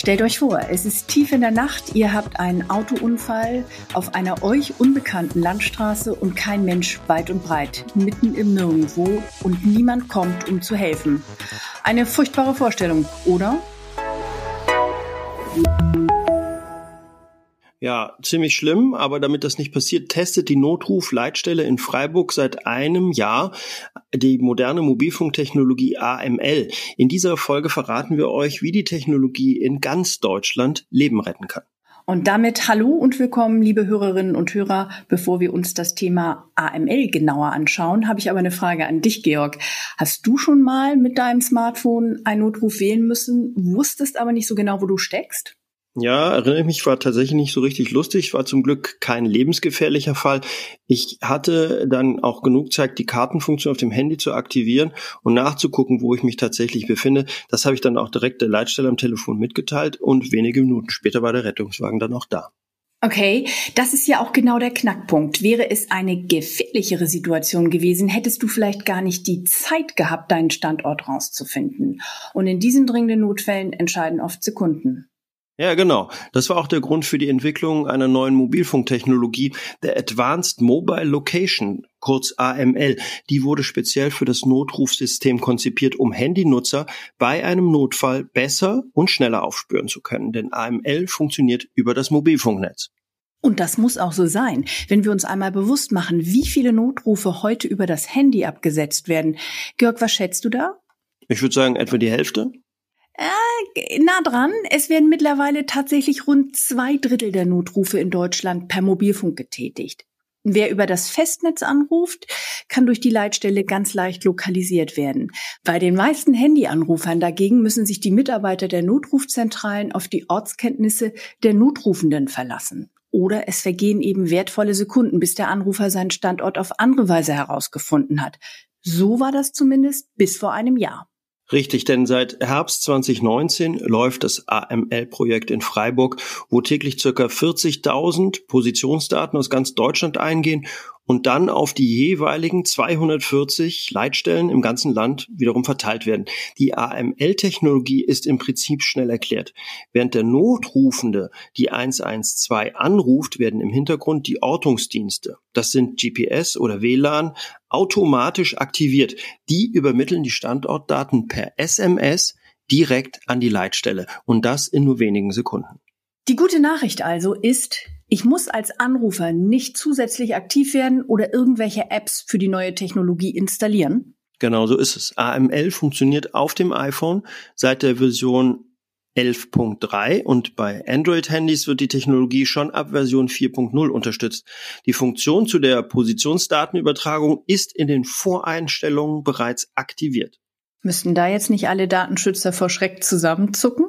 Stellt euch vor, es ist tief in der Nacht, ihr habt einen Autounfall auf einer euch unbekannten Landstraße und kein Mensch weit und breit, mitten im Nirgendwo und niemand kommt, um zu helfen. Eine furchtbare Vorstellung, oder? Ja, ziemlich schlimm, aber damit das nicht passiert, testet die Notrufleitstelle in Freiburg seit einem Jahr die moderne Mobilfunktechnologie AML. In dieser Folge verraten wir euch, wie die Technologie in ganz Deutschland Leben retten kann. Und damit hallo und willkommen, liebe Hörerinnen und Hörer. Bevor wir uns das Thema AML genauer anschauen, habe ich aber eine Frage an dich, Georg. Hast du schon mal mit deinem Smartphone einen Notruf wählen müssen, wusstest aber nicht so genau, wo du steckst? Ja, erinnere ich mich, war tatsächlich nicht so richtig lustig, war zum Glück kein lebensgefährlicher Fall. Ich hatte dann auch genug Zeit, die Kartenfunktion auf dem Handy zu aktivieren und nachzugucken, wo ich mich tatsächlich befinde. Das habe ich dann auch direkt der Leitstelle am Telefon mitgeteilt und wenige Minuten später war der Rettungswagen dann auch da. Okay, das ist ja auch genau der Knackpunkt. Wäre es eine gefährlichere Situation gewesen, hättest du vielleicht gar nicht die Zeit gehabt, deinen Standort rauszufinden. Und in diesen dringenden Notfällen entscheiden oft Sekunden. Ja, genau. Das war auch der Grund für die Entwicklung einer neuen Mobilfunktechnologie, der Advanced Mobile Location, kurz AML. Die wurde speziell für das Notrufsystem konzipiert, um Handynutzer bei einem Notfall besser und schneller aufspüren zu können. Denn AML funktioniert über das Mobilfunknetz. Und das muss auch so sein. Wenn wir uns einmal bewusst machen, wie viele Notrufe heute über das Handy abgesetzt werden. Georg, was schätzt du da? Ich würde sagen, etwa die Hälfte. Äh, nah dran. Es werden mittlerweile tatsächlich rund zwei Drittel der Notrufe in Deutschland per Mobilfunk getätigt. Wer über das Festnetz anruft, kann durch die Leitstelle ganz leicht lokalisiert werden. Bei den meisten Handyanrufern dagegen müssen sich die Mitarbeiter der Notrufzentralen auf die Ortskenntnisse der Notrufenden verlassen. Oder es vergehen eben wertvolle Sekunden, bis der Anrufer seinen Standort auf andere Weise herausgefunden hat. So war das zumindest bis vor einem Jahr. Richtig, denn seit Herbst 2019 läuft das AML-Projekt in Freiburg, wo täglich circa 40.000 Positionsdaten aus ganz Deutschland eingehen und dann auf die jeweiligen 240 Leitstellen im ganzen Land wiederum verteilt werden. Die AML-Technologie ist im Prinzip schnell erklärt. Während der Notrufende die 112 anruft, werden im Hintergrund die Ortungsdienste, das sind GPS oder WLAN, automatisch aktiviert. Die übermitteln die Standortdaten per SMS direkt an die Leitstelle und das in nur wenigen Sekunden. Die gute Nachricht also ist, ich muss als Anrufer nicht zusätzlich aktiv werden oder irgendwelche Apps für die neue Technologie installieren. Genau so ist es. AML funktioniert auf dem iPhone seit der Version 11.3 und bei Android-Handys wird die Technologie schon ab Version 4.0 unterstützt. Die Funktion zu der Positionsdatenübertragung ist in den Voreinstellungen bereits aktiviert. Müssten da jetzt nicht alle Datenschützer vor Schreck zusammenzucken?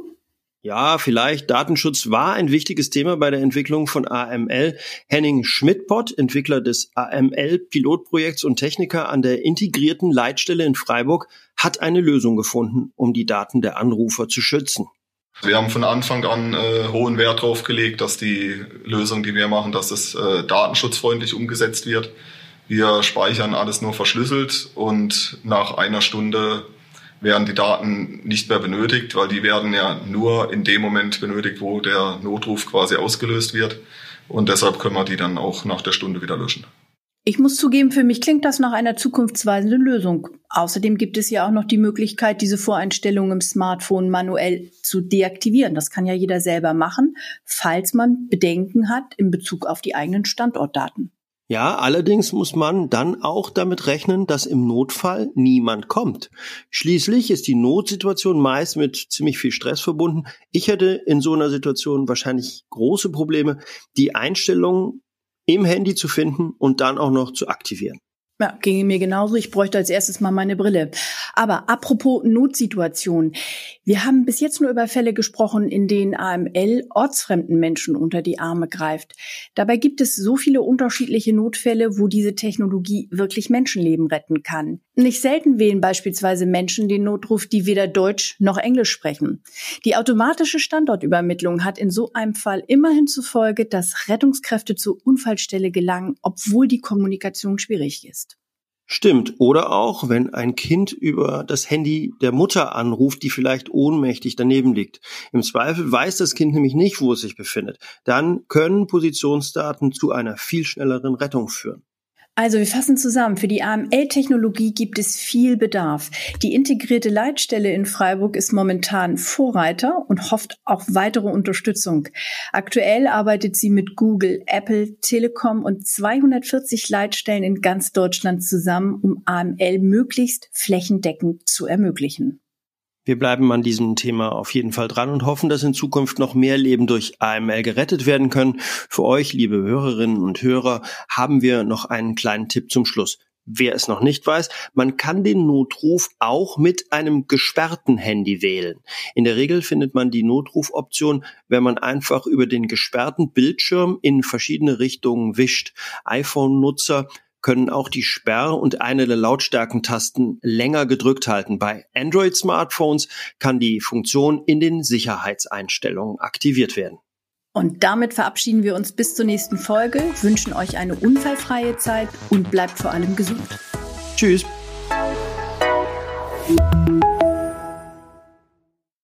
Ja, vielleicht. Datenschutz war ein wichtiges Thema bei der Entwicklung von AML. Henning Schmidtpott, Entwickler des AML-Pilotprojekts und Techniker an der integrierten Leitstelle in Freiburg, hat eine Lösung gefunden, um die Daten der Anrufer zu schützen. Wir haben von Anfang an äh, hohen Wert darauf gelegt, dass die Lösung, die wir machen, dass es äh, datenschutzfreundlich umgesetzt wird. Wir speichern alles nur verschlüsselt und nach einer Stunde werden die Daten nicht mehr benötigt, weil die werden ja nur in dem Moment benötigt, wo der Notruf quasi ausgelöst wird. Und deshalb können wir die dann auch nach der Stunde wieder löschen. Ich muss zugeben, für mich klingt das nach einer zukunftsweisenden Lösung. Außerdem gibt es ja auch noch die Möglichkeit, diese Voreinstellungen im Smartphone manuell zu deaktivieren. Das kann ja jeder selber machen, falls man Bedenken hat in Bezug auf die eigenen Standortdaten. Ja, allerdings muss man dann auch damit rechnen, dass im Notfall niemand kommt. Schließlich ist die Notsituation meist mit ziemlich viel Stress verbunden. Ich hätte in so einer Situation wahrscheinlich große Probleme, die Einstellungen im Handy zu finden und dann auch noch zu aktivieren. Ja, ginge mir genauso. Ich bräuchte als erstes mal meine Brille. Aber apropos Notsituation. Wir haben bis jetzt nur über Fälle gesprochen, in denen AML ortsfremden Menschen unter die Arme greift. Dabei gibt es so viele unterschiedliche Notfälle, wo diese Technologie wirklich Menschenleben retten kann. Nicht selten wählen beispielsweise Menschen den Notruf, die weder Deutsch noch Englisch sprechen. Die automatische Standortübermittlung hat in so einem Fall immerhin zur Folge, dass Rettungskräfte zur Unfallstelle gelangen, obwohl die Kommunikation schwierig ist. Stimmt. Oder auch, wenn ein Kind über das Handy der Mutter anruft, die vielleicht ohnmächtig daneben liegt. Im Zweifel weiß das Kind nämlich nicht, wo es sich befindet. Dann können Positionsdaten zu einer viel schnelleren Rettung führen. Also wir fassen zusammen, für die AML-Technologie gibt es viel Bedarf. Die integrierte Leitstelle in Freiburg ist momentan Vorreiter und hofft auf weitere Unterstützung. Aktuell arbeitet sie mit Google, Apple, Telekom und 240 Leitstellen in ganz Deutschland zusammen, um AML möglichst flächendeckend zu ermöglichen. Wir bleiben an diesem Thema auf jeden Fall dran und hoffen, dass in Zukunft noch mehr Leben durch AML gerettet werden können. Für euch, liebe Hörerinnen und Hörer, haben wir noch einen kleinen Tipp zum Schluss. Wer es noch nicht weiß, man kann den Notruf auch mit einem gesperrten Handy wählen. In der Regel findet man die Notrufoption, wenn man einfach über den gesperrten Bildschirm in verschiedene Richtungen wischt. iPhone-Nutzer können auch die Sperr- und eine der Lautstärkentasten länger gedrückt halten. Bei Android-Smartphones kann die Funktion in den Sicherheitseinstellungen aktiviert werden. Und damit verabschieden wir uns bis zur nächsten Folge, wünschen euch eine unfallfreie Zeit und bleibt vor allem gesund. Tschüss.